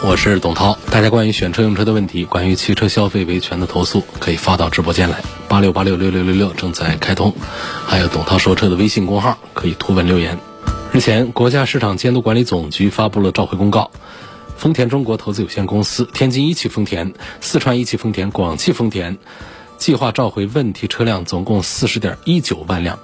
我是董涛。大家关于选车用车的问题，关于汽车消费维权的投诉，可以发到直播间来，八六八六六六六六正在开通。还有董涛说车的微信公号，可以图文留言。日前，国家市场监督管理总局发布了召回公告，丰田中国投资有限公司、天津一汽丰田、四川一汽丰田、广汽丰田计划召回问题车辆总共四十点一九万辆。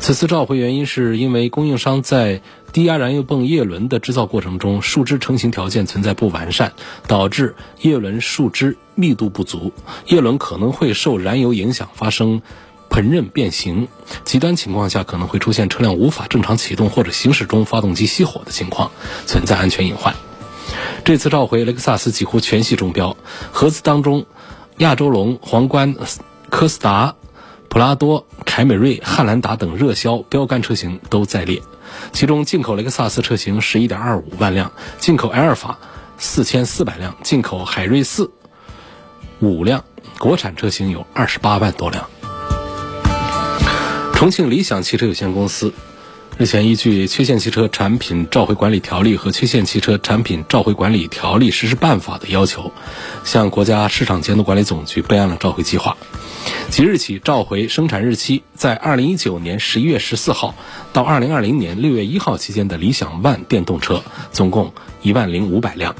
此次召回原因是因为供应商在低压燃油泵叶轮的制造过程中，树脂成型条件存在不完善，导致叶轮树脂密度不足，叶轮可能会受燃油影响发生喷刃变形，极端情况下可能会出现车辆无法正常启动或者行驶中发动机熄火的情况，存在安全隐患。这次召回雷克萨斯几乎全系中标，合资当中，亚洲龙、皇冠、科斯达、普拉多、凯美瑞、汉兰达等热销标杆车型都在列。其中，进口雷克萨斯车型十一点二五万辆，进口埃尔法四千四百辆，进口海锐四五辆，国产车型有二十八万多辆。重庆理想汽车有限公司日前依据《缺陷汽车产品召回管理条例》和《缺陷汽车产品召回管理条例实施办法》的要求，向国家市场监督管理总局备案了召回计划。即日起召回生产日期在二零一九年十一月十四号到二零二零年六月一号期间的理想 ONE 电动车，总共一万零五百辆。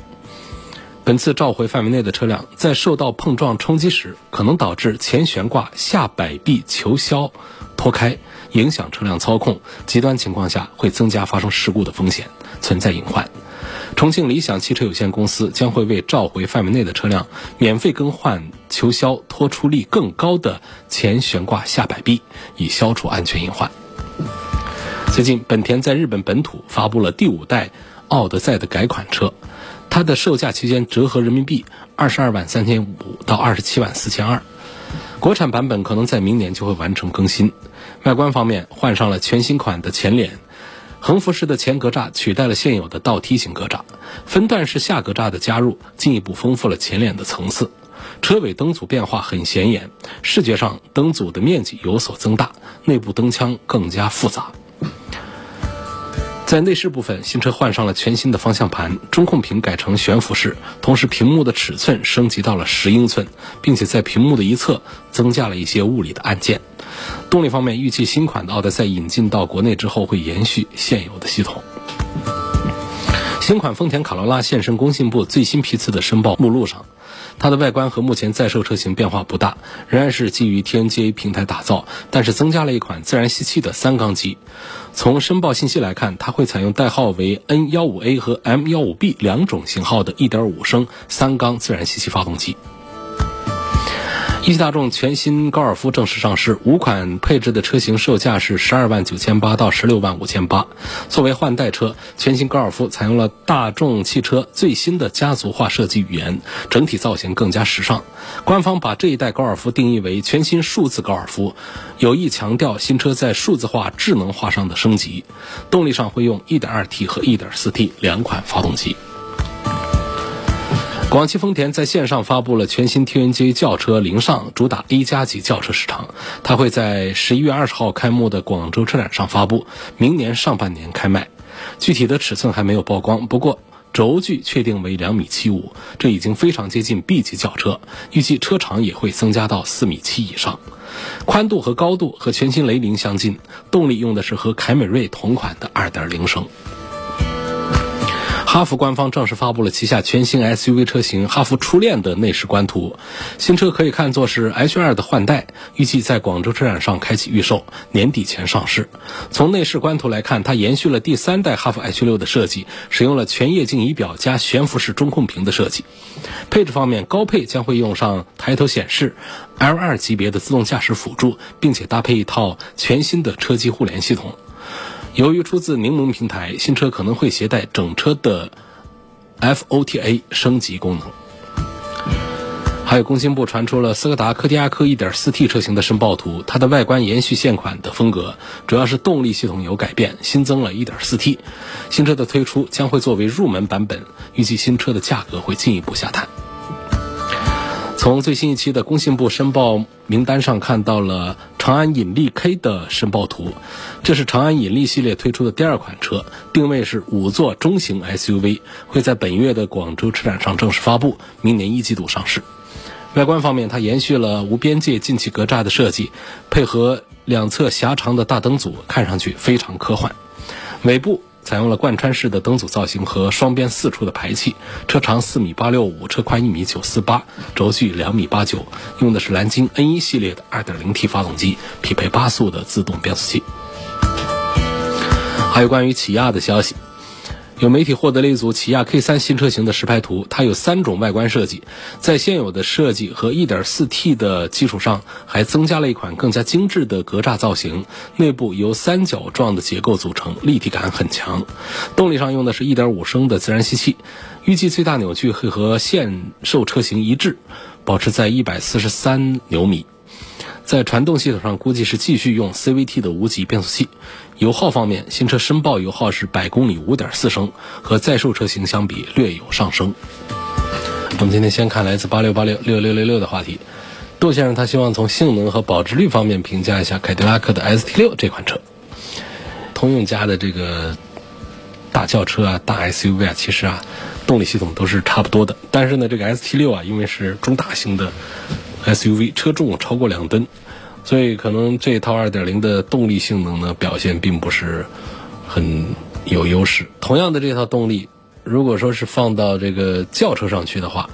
本次召回范围内的车辆，在受到碰撞冲击时，可能导致前悬挂下摆臂球销脱开，影响车辆操控；极端情况下，会增加发生事故的风险，存在隐患。重庆理想汽车有限公司将会为召回范围内的车辆免费更换球销脱出力更高的前悬挂下摆臂，以消除安全隐患。最近，本田在日本本土发布了第五代奥德赛的改款车，它的售价区间折合人民币二十二万三千五到二十七万四千二，国产版本可能在明年就会完成更新。外观方面，换上了全新款的前脸。横幅式的前格栅取代了现有的倒梯形格栅，分段式下格栅的加入进一步丰富了前脸的层次。车尾灯组变化很显眼，视觉上灯组的面积有所增大，内部灯腔更加复杂。在内饰部分，新车换上了全新的方向盘，中控屏改成悬浮式，同时屏幕的尺寸升级到了十英寸，并且在屏幕的一侧增加了一些物理的按键。动力方面，预计新款的奥德赛引进到国内之后会延续现有的系统。新款丰田卡罗拉现身工信部最新批次的申报目录上，它的外观和目前在售车型变化不大，仍然是基于 TNGA 平台打造，但是增加了一款自然吸气的三缸机。从申报信息来看，它会采用代号为 N15A 和 M15B 两种型号的1.5升三缸自然吸气发动机。一汽大众全新高尔夫正式上市，五款配置的车型售价是十二万九千八到十六万五千八。作为换代车，全新高尔夫采用了大众汽车最新的家族化设计语言，整体造型更加时尚。官方把这一代高尔夫定义为全新数字高尔夫，有意强调新车在数字化、智能化上的升级。动力上会用 1.2T 和 1.4T 两款发动机。广汽丰田在线上发布了全新 TNGA 轿车零上，主打 A 加级轿车市场。它会在十一月二十号开幕的广州车展上发布，明年上半年开卖。具体的尺寸还没有曝光，不过轴距确定为两米七五，这已经非常接近 B 级轿车。预计车长也会增加到四米七以上，宽度和高度和全新雷凌相近。动力用的是和凯美瑞同款的二点零升。哈弗官方正式发布了旗下全新 SUV 车型哈弗初恋的内饰官图，新车可以看作是 H2 的换代，预计在广州车展上开启预售，年底前上市。从内饰官图来看，它延续了第三代哈弗 H6 的设计，使用了全液晶仪表加悬浮式中控屏的设计。配置方面，高配将会用上抬头显示、L2 级别的自动驾驶辅助，并且搭配一套全新的车机互联系统。由于出自柠檬平台，新车可能会携带整车的 FOTA 升级功能。还有工信部传出了斯柯达柯迪亚克 1.4T 车型的申报图，它的外观延续现款的风格，主要是动力系统有改变，新增了一点四 T。新车的推出将会作为入门版本，预计新车的价格会进一步下探。从最新一期的工信部申报名单上看到了长安引力 K 的申报图，这是长安引力系列推出的第二款车，定位是五座中型 SUV，会在本月的广州车展上正式发布，明年一季度上市。外观方面，它延续了无边界进气格栅的设计，配合两侧狭长的大灯组，看上去非常科幻。尾部。采用了贯穿式的灯组造型和双边四出的排气，车长四米八六五，车宽一米九四八，轴距两米八九，用的是蓝鲸 N 一系列的二点零 T 发动机，匹配八速的自动变速器。还有关于起亚的消息。有媒体获得了一组起亚 K3 新车型的实拍图，它有三种外观设计，在现有的设计和 1.4T 的基础上，还增加了一款更加精致的格栅造型。内部由三角状的结构组成，立体感很强。动力上用的是一点五升的自然吸气，预计最大扭矩会和现售车型一致，保持在一百四十三牛米。在传动系统上，估计是继续用 CVT 的无级变速器。油耗方面，新车申报油耗是百公里五点四升，和在售车型相比略有上升。我们今天先看来自八六八六六六六六的话题，杜先生他希望从性能和保值率方面评价一下凯迪拉克的 ST 六这款车。通用家的这个大轿车啊、大 SUV 啊，其实啊，动力系统都是差不多的。但是呢，这个 ST 六啊，因为是中大型的。SUV 车重超过两吨，所以可能这套2.0的动力性能呢表现并不是很有优势。同样的这套动力，如果说是放到这个轿车上去的话，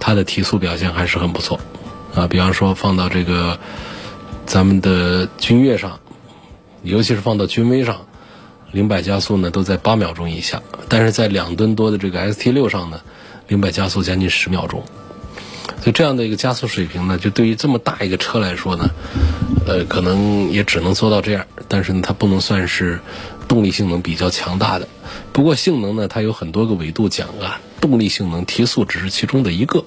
它的提速表现还是很不错啊。比方说放到这个咱们的君越上，尤其是放到君威上，零百加速呢都在八秒钟以下，但是在两吨多的这个 ST6 上呢，零百加速将近十秒钟。所以这样的一个加速水平呢，就对于这么大一个车来说呢，呃，可能也只能做到这样。但是呢，它不能算是动力性能比较强大的。不过性能呢，它有很多个维度讲啊，动力性能提速只是其中的一个。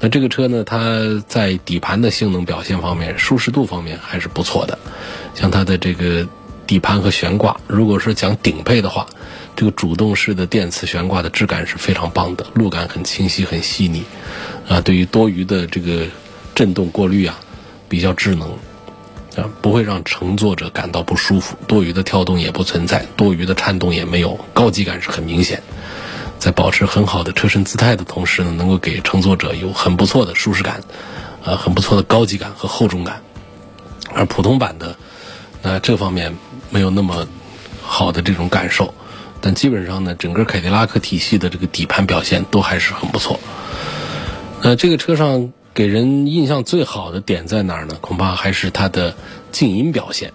那这个车呢，它在底盘的性能表现方面、舒适度方面还是不错的。像它的这个底盘和悬挂，如果说讲顶配的话，这个主动式的电磁悬挂的质感是非常棒的，路感很清晰、很细腻。啊，对于多余的这个震动过滤啊，比较智能，啊，不会让乘坐者感到不舒服，多余的跳动也不存在，多余的颤动也没有，高级感是很明显，在保持很好的车身姿态的同时呢，能够给乘坐者有很不错的舒适感，呃，很不错的高级感和厚重感，而普通版的，那这方面没有那么好的这种感受，但基本上呢，整个凯迪拉克体系的这个底盘表现都还是很不错。呃，这个车上给人印象最好的点在哪儿呢？恐怕还是它的静音表现。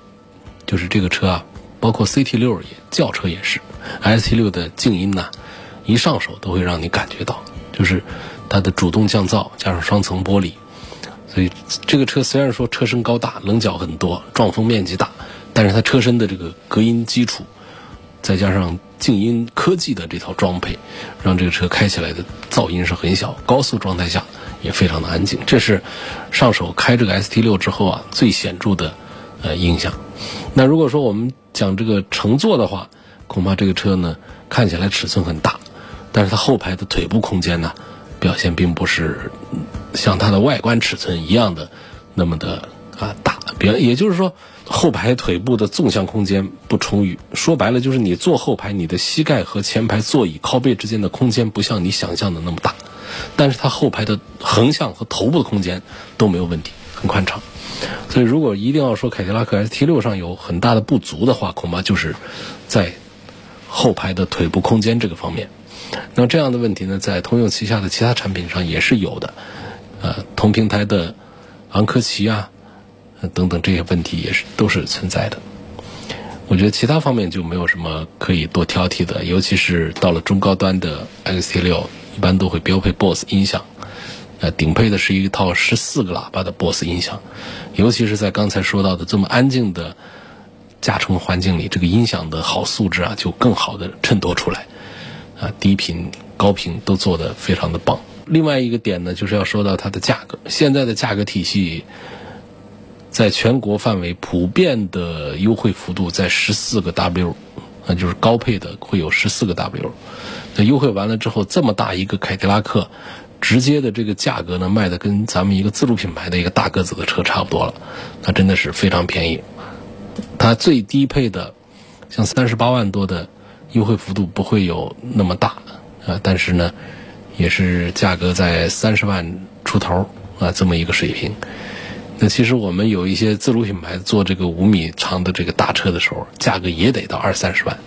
就是这个车啊，包括 CT 六也轿车也是，ST 六的静音呐，一上手都会让你感觉到，就是它的主动降噪加上双层玻璃，所以这个车虽然说车身高大，棱角很多，撞风面积大，但是它车身的这个隔音基础，再加上。静音科技的这套装配，让这个车开起来的噪音是很小，高速状态下也非常的安静。这是上手开这个 ST 六之后啊最显著的呃印象。那如果说我们讲这个乘坐的话，恐怕这个车呢看起来尺寸很大，但是它后排的腿部空间呢表现并不是像它的外观尺寸一样的那么的啊大。也就是说。后排腿部的纵向空间不充裕，说白了就是你坐后排，你的膝盖和前排座椅靠背之间的空间不像你想象的那么大，但是它后排的横向和头部的空间都没有问题，很宽敞。所以如果一定要说凯迪拉克 ST 六上有很大的不足的话，恐怕就是在后排的腿部空间这个方面。那这样的问题呢，在通用旗下的其他产品上也是有的，呃，同平台的昂科旗啊。等等这些问题也是都是存在的，我觉得其他方面就没有什么可以多挑剔的，尤其是到了中高端的 XT6，一般都会标配 BOSS 音响，呃，顶配的是一套十四个喇叭的 BOSS 音响，尤其是在刚才说到的这么安静的驾乘环境里，这个音响的好素质啊就更好的衬托出来，啊，低频。高频都做得非常的棒。另外一个点呢，就是要说到它的价格。现在的价格体系，在全国范围普遍的优惠幅度在十四个 W，那就是高配的会有十四个 W。那优惠完了之后，这么大一个凯迪拉克，直接的这个价格呢，卖的跟咱们一个自主品牌的一个大个子的车差不多了，那真的是非常便宜。它最低配的，像三十八万多的优惠幅度不会有那么大啊，但是呢。也是价格在三十万出头啊，这么一个水平。其实我们有一些自主品牌做这个五米长的这个大车的时候，价格也得到二三十万。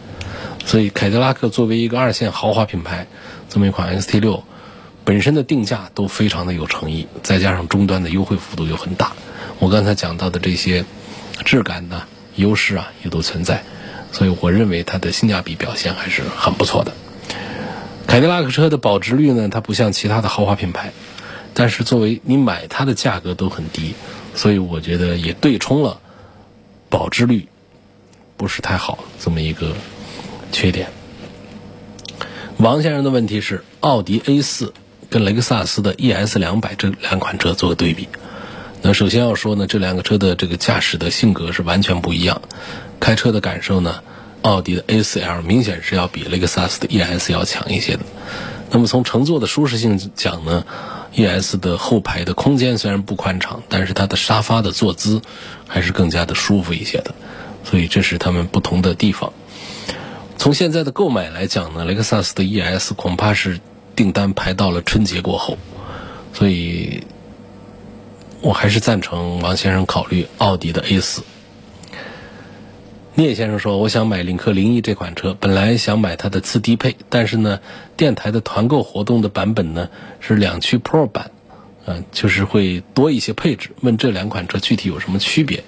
所以凯迪拉克作为一个二线豪华品牌，这么一款 XT 六，本身的定价都非常的有诚意，再加上终端的优惠幅度又很大，我刚才讲到的这些质感呢、优势啊也都存在，所以我认为它的性价比表现还是很不错的。凯迪拉克车的保值率呢，它不像其他的豪华品牌，但是作为你买它的价格都很低，所以我觉得也对冲了保值率不是太好这么一个缺点。王先生的问题是，奥迪 A 四跟雷克萨斯的 ES 两百这两款车做个对比。那首先要说呢，这两个车的这个驾驶的性格是完全不一样，开车的感受呢。奥迪的 A4L 明显是要比雷克萨斯的 ES 要强一些的。那么从乘坐的舒适性讲呢，ES 的后排的空间虽然不宽敞，但是它的沙发的坐姿还是更加的舒服一些的。所以这是他们不同的地方。从现在的购买来讲呢，雷克萨斯的 ES 恐怕是订单排到了春节过后。所以我还是赞成王先生考虑奥迪的 A4。聂先生说：“我想买领克零一这款车，本来想买它的次低配，但是呢，电台的团购活动的版本呢是两驱 Pro 版，嗯，就是会多一些配置。问这两款车具体有什么区别？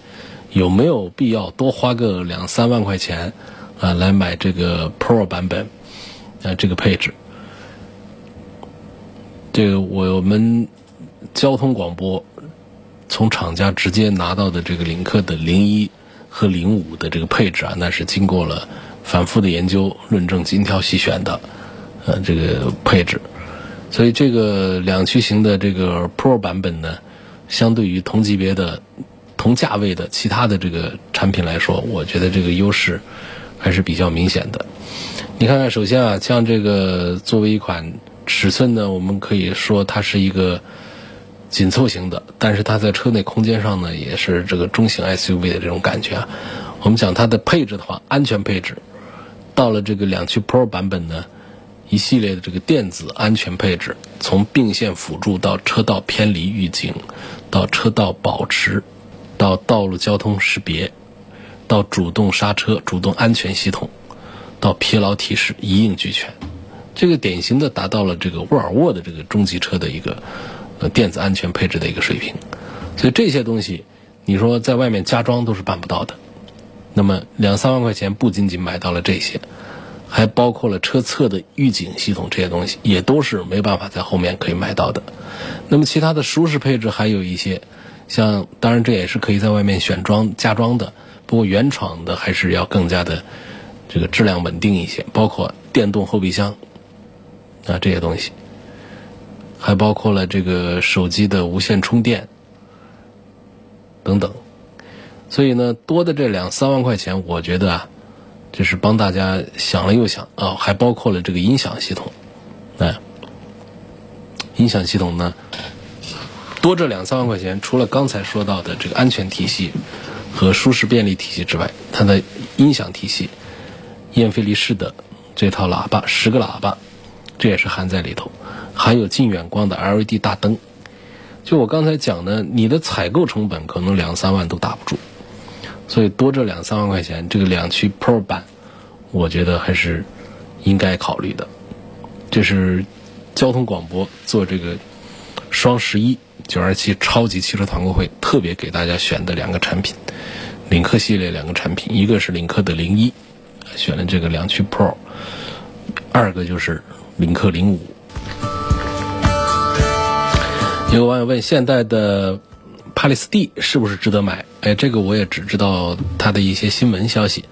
有没有必要多花个两三万块钱啊来买这个 Pro 版本？啊，这个配置，这个我们交通广播从厂家直接拿到的这个领克的零一。”和零五的这个配置啊，那是经过了反复的研究、论证、精挑细选的，呃，这个配置。所以这个两驱型的这个 Pro 版本呢，相对于同级别的、同价位的其他的这个产品来说，我觉得这个优势还是比较明显的。你看看，首先啊，像这个作为一款尺寸呢，我们可以说它是一个。紧凑型的，但是它在车内空间上呢，也是这个中型 SUV 的这种感觉啊。我们讲它的配置的话，安全配置，到了这个两驱 Pro 版本呢，一系列的这个电子安全配置，从并线辅助到车道偏离预警，到车道保持，到道路交通识别，到主动刹车、主动安全系统，到疲劳提示，一应俱全。这个典型的达到了这个沃尔沃的这个中级车的一个。呃，电子安全配置的一个水平，所以这些东西，你说在外面加装都是办不到的。那么两三万块钱不仅仅买到了这些，还包括了车侧的预警系统这些东西，也都是没办法在后面可以买到的。那么其他的舒适配置还有一些，像当然这也是可以在外面选装加装的，不过原厂的还是要更加的这个质量稳定一些，包括电动后备箱啊这些东西。还包括了这个手机的无线充电等等，所以呢，多的这两三万块钱，我觉得啊，就是帮大家想了又想啊，还包括了这个音响系统，哎，音响系统呢，多这两三万块钱，除了刚才说到的这个安全体系和舒适便利体系之外，它的音响体系，燕飞利仕的这套喇叭，十个喇叭，这也是含在里头。还有近远光的 LED 大灯，就我刚才讲的，你的采购成本可能两三万都打不住，所以多这两三万块钱，这个两驱 Pro 版，我觉得还是应该考虑的。这是交通广播做这个双十一九二七超级汽车团购会特别给大家选的两个产品，领克系列两个产品，一个是领克的零一，选了这个两驱 Pro，二个就是领克零五。有网友问：现代的帕里斯蒂是不是值得买？哎，这个我也只知道它的一些新闻消息。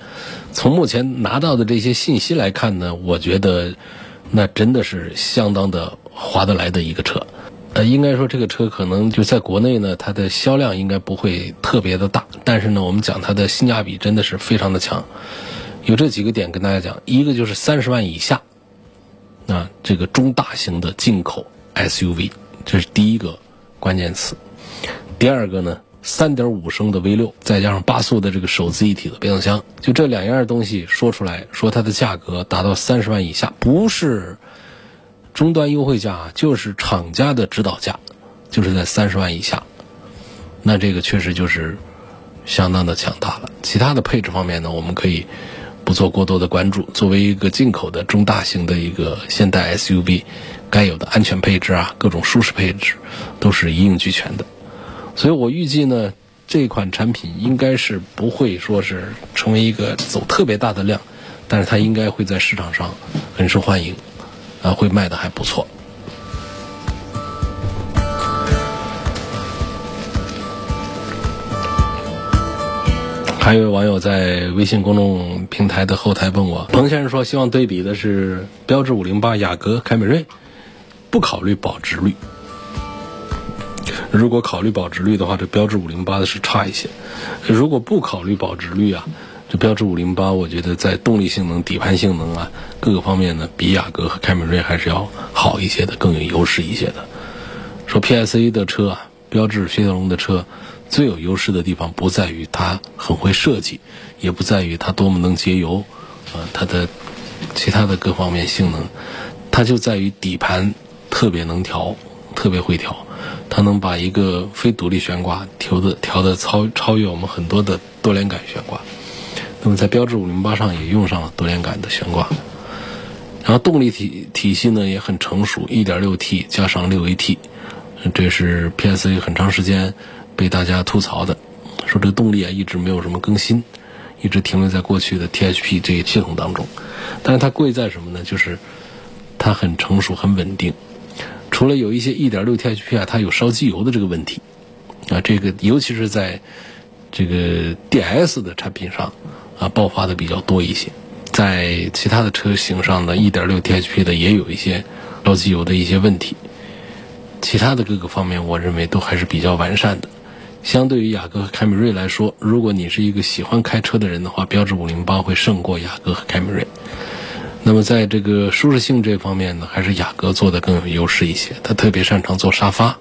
从目前拿到的这些信息来看呢，我觉得那真的是相当的划得来的一个车。呃，应该说这个车可能就在国内呢，它的销量应该不会特别的大，但是呢，我们讲它的性价比真的是非常的强。有这几个点跟大家讲，一个就是三十万以下，啊，这个中大型的进口 SUV，这是第一个关键词。第二个呢，三点五升的 V 六，再加上八速的这个手自一体的变速箱，就这两样东西说出来，说它的价格达到三十万以下，不是终端优惠价，就是厂家的指导价，就是在三十万以下，那这个确实就是相当的强大了。其他的配置方面呢，我们可以。不做过多的关注。作为一个进口的中大型的一个现代 SUV，该有的安全配置啊，各种舒适配置都是一应俱全的。所以我预计呢，这款产品应该是不会说是成为一个走特别大的量，但是它应该会在市场上很受欢迎，啊，会卖的还不错。还有位网友在微信公众平台的后台问我：“彭先生说，希望对比的是标致五零八、雅阁、凯美瑞，不考虑保值率。如果考虑保值率的话，这标致五零八的是差一些；如果不考虑保值率啊，这标致五零八，我觉得在动力性能、底盘性能啊各个方面呢，比雅阁和凯美瑞还是要好一些的，更有优势一些的。说 PSA 的车啊，标致雪铁龙的车。”最有优势的地方不在于它很会设计，也不在于它多么能节油，啊，它的其他的各方面性能，它就在于底盘特别能调，特别会调，它能把一个非独立悬挂调的调的超超越我们很多的多连杆悬挂。那么在标致五零八上也用上了多连杆的悬挂，然后动力体体系呢也很成熟，一点六 T 加上六 AT，这是 PSA 很长时间。被大家吐槽的，说这个动力啊一直没有什么更新，一直停留在过去的 THP 这个系统当中。但是它贵在什么呢？就是它很成熟、很稳定。除了有一些 1.6T HP 啊，它有烧机油的这个问题啊，这个尤其是在这个 DS 的产品上啊爆发的比较多一些。在其他的车型上呢，1.6T HP 的也有一些烧机油的一些问题。其他的各个方面，我认为都还是比较完善的。相对于雅阁和凯美瑞来说，如果你是一个喜欢开车的人的话，标致五零八会胜过雅阁和凯美瑞。那么在这个舒适性这方面呢，还是雅阁做的更有优势一些。它特别擅长做沙发，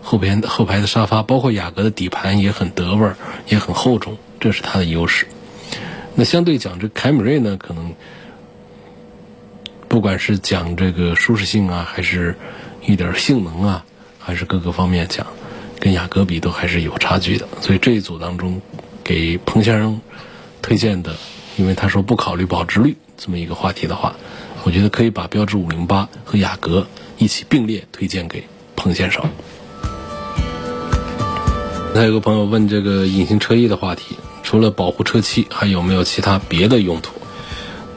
后边后排的沙发，包括雅阁的底盘也很得味儿，也很厚重，这是它的优势。那相对讲，这凯美瑞呢，可能不管是讲这个舒适性啊，还是一点性能啊，还是各个方面讲。跟雅阁比都还是有差距的，所以这一组当中，给彭先生推荐的，因为他说不考虑保值率这么一个话题的话，我觉得可以把标致五零八和雅阁一起并列推荐给彭先生。还有个朋友问这个隐形车衣的话题，除了保护车漆，还有没有其他别的用途？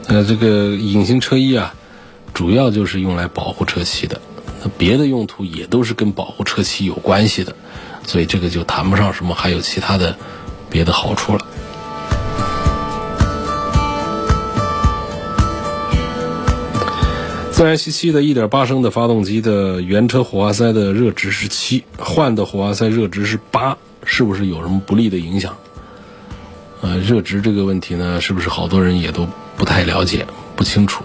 呃，这个隐形车衣啊，主要就是用来保护车漆的。那别的用途也都是跟保护车漆有关系的，所以这个就谈不上什么还有其他的别的好处了。自然吸气的1.8升的发动机的原车火花塞的热值是七，换的火花塞热值是八，是不是有什么不利的影响？呃，热值这个问题呢，是不是好多人也都不太了解、不清楚？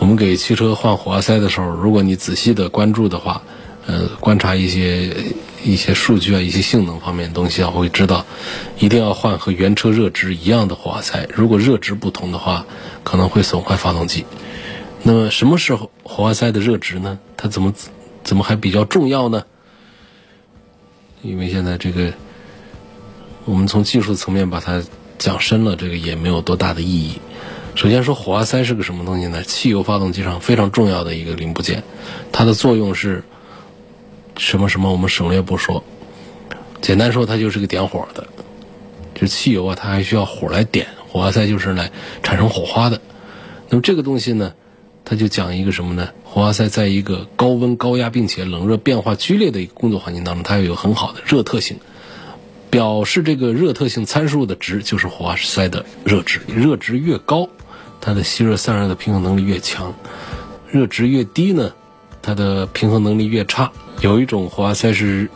我们给汽车换火花塞的时候，如果你仔细的关注的话，呃，观察一些一些数据啊，一些性能方面的东西啊，会知道，一定要换和原车热值一样的火花塞。如果热值不同的话，可能会损坏发动机。那么什么时候火花塞的热值呢？它怎么怎么还比较重要呢？因为现在这个，我们从技术层面把它讲深了，这个也没有多大的意义。首先说火花塞是个什么东西呢？汽油发动机上非常重要的一个零部件，它的作用是什么什么？我们省略不说。简单说，它就是个点火的。就是汽油啊，它还需要火来点，火花塞就是来产生火花的。那么这个东西呢，它就讲一个什么呢？火花塞在一个高温高压并且冷热变化剧烈的一个工作环境当中，它要有很好的热特性。表示这个热特性参数的值就是火花塞的热值，热值越高。它的吸热散热的平衡能力越强，热值越低呢，它的平衡能力越差。有一种火花塞是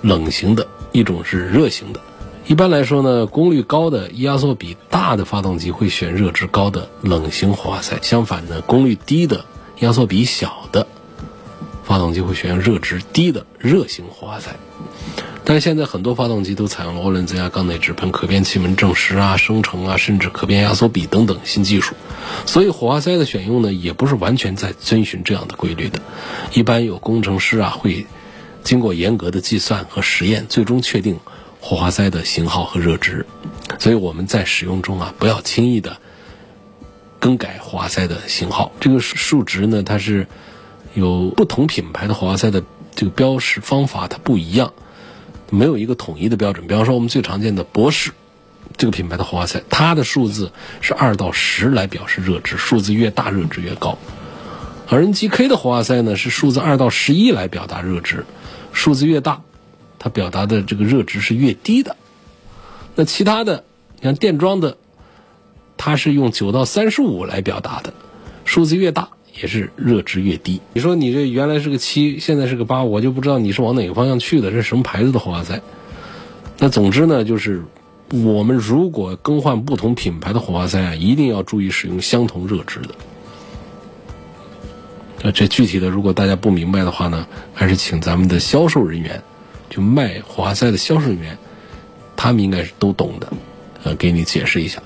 冷型的，一种是热型的。一般来说呢，功率高的、压缩比大的发动机会选热值高的冷型活化塞；相反呢，功率低的、压缩比小的发动机会选用热值低的热型活化塞。但是现在很多发动机都采用了涡轮增压缸内直喷、可变气门正时啊、生成啊，甚至可变压缩比等等新技术，所以火花塞的选用呢，也不是完全在遵循这样的规律的。一般有工程师啊，会经过严格的计算和实验，最终确定。火花塞的型号和热值，所以我们在使用中啊，不要轻易的更改火花塞的型号。这个数值呢，它是有不同品牌的火花塞的这个标识方法，它不一样，没有一个统一的标准。比方说，我们最常见的博士这个品牌的火花塞，它的数字是二到十来表示热值，数字越大热值越高。而 NGK 的火花塞呢，是数字二到十一来表达热值，数字越大。它表达的这个热值是越低的，那其他的像电装的，它是用九到三十五来表达的，数字越大也是热值越低。你说你这原来是个七，现在是个八，我就不知道你是往哪个方向去的，这是什么牌子的火花塞？那总之呢，就是我们如果更换不同品牌的火花塞啊，一定要注意使用相同热值的。那这具体的，如果大家不明白的话呢，还是请咱们的销售人员。就卖火花塞的销售人员，他们应该是都懂的，呃，给你解释一下。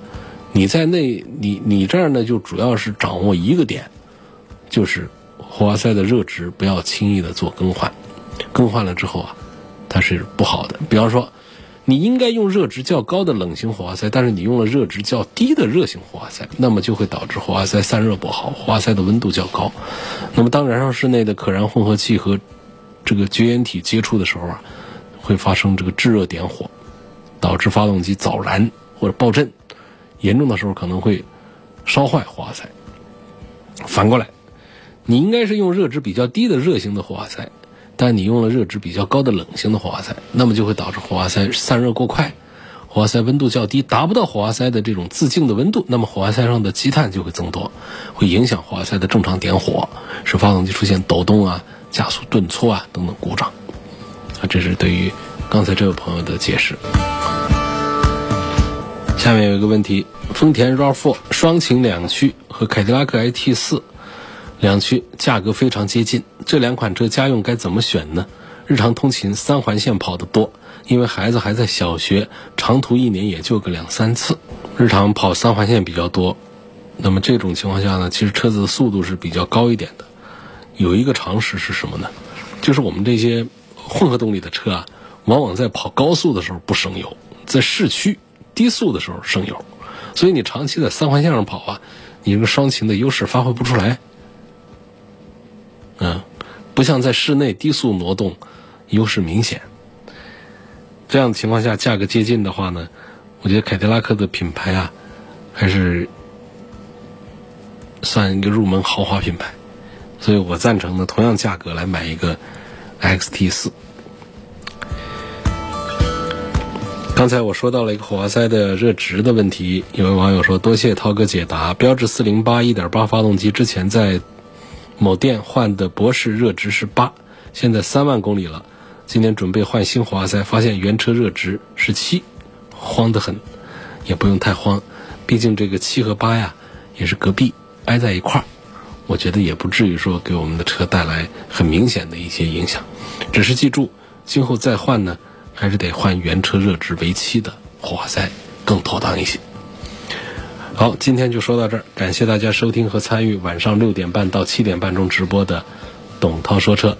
你在那，你你这儿呢，就主要是掌握一个点，就是火花塞的热值不要轻易的做更换，更换了之后啊，它是不好的。比方说，你应该用热值较高的冷型火花塞，但是你用了热值较低的热型火花塞，那么就会导致火花塞散热不好，火花塞的温度较高。那么当燃烧室内的可燃混合气和这个绝缘体接触的时候啊，会发生这个炙热点火，导致发动机早燃或者爆震，严重的时候可能会烧坏火花塞。反过来，你应该是用热值比较低的热型的火花塞，但你用了热值比较高的冷型的火花塞，那么就会导致火花塞散热过快，火花塞温度较低，达不到火花塞的这种自净的温度，那么火花塞上的积碳就会增多，会影响火花塞的正常点火，使发动机出现抖动啊。加速顿挫啊，等等故障，啊，这是对于刚才这位朋友的解释。下面有一个问题：丰田 RAV4 双擎两驱和凯迪拉克 IT4 两驱价格非常接近，这两款车家用该怎么选呢？日常通勤三环线跑得多，因为孩子还在小学，长途一年也就个两三次，日常跑三环线比较多。那么这种情况下呢，其实车子的速度是比较高一点的。有一个常识是什么呢？就是我们这些混合动力的车啊，往往在跑高速的时候不省油，在市区低速的时候省油，所以你长期在三环线上跑啊，你这个双擎的优势发挥不出来。嗯，不像在室内低速挪动，优势明显。这样的情况下，价格接近的话呢，我觉得凯迪拉克的品牌啊，还是算一个入门豪华品牌。所以我赞成呢，同样价格来买一个 XT 四。刚才我说到了一个火花塞的热值的问题，有位网友说：“多谢涛哥解答。标致四零八一点八发动机之前在某店换的博士热值是八，现在三万公里了，今天准备换新火花塞，发现原车热值是七，慌得很。也不用太慌，毕竟这个七和八呀也是隔壁挨在一块儿。”我觉得也不至于说给我们的车带来很明显的一些影响，只是记住，今后再换呢，还是得换原车热值为七的火花塞更妥当一些。好，今天就说到这儿，感谢大家收听和参与晚上六点半到七点半钟直播的董涛说车。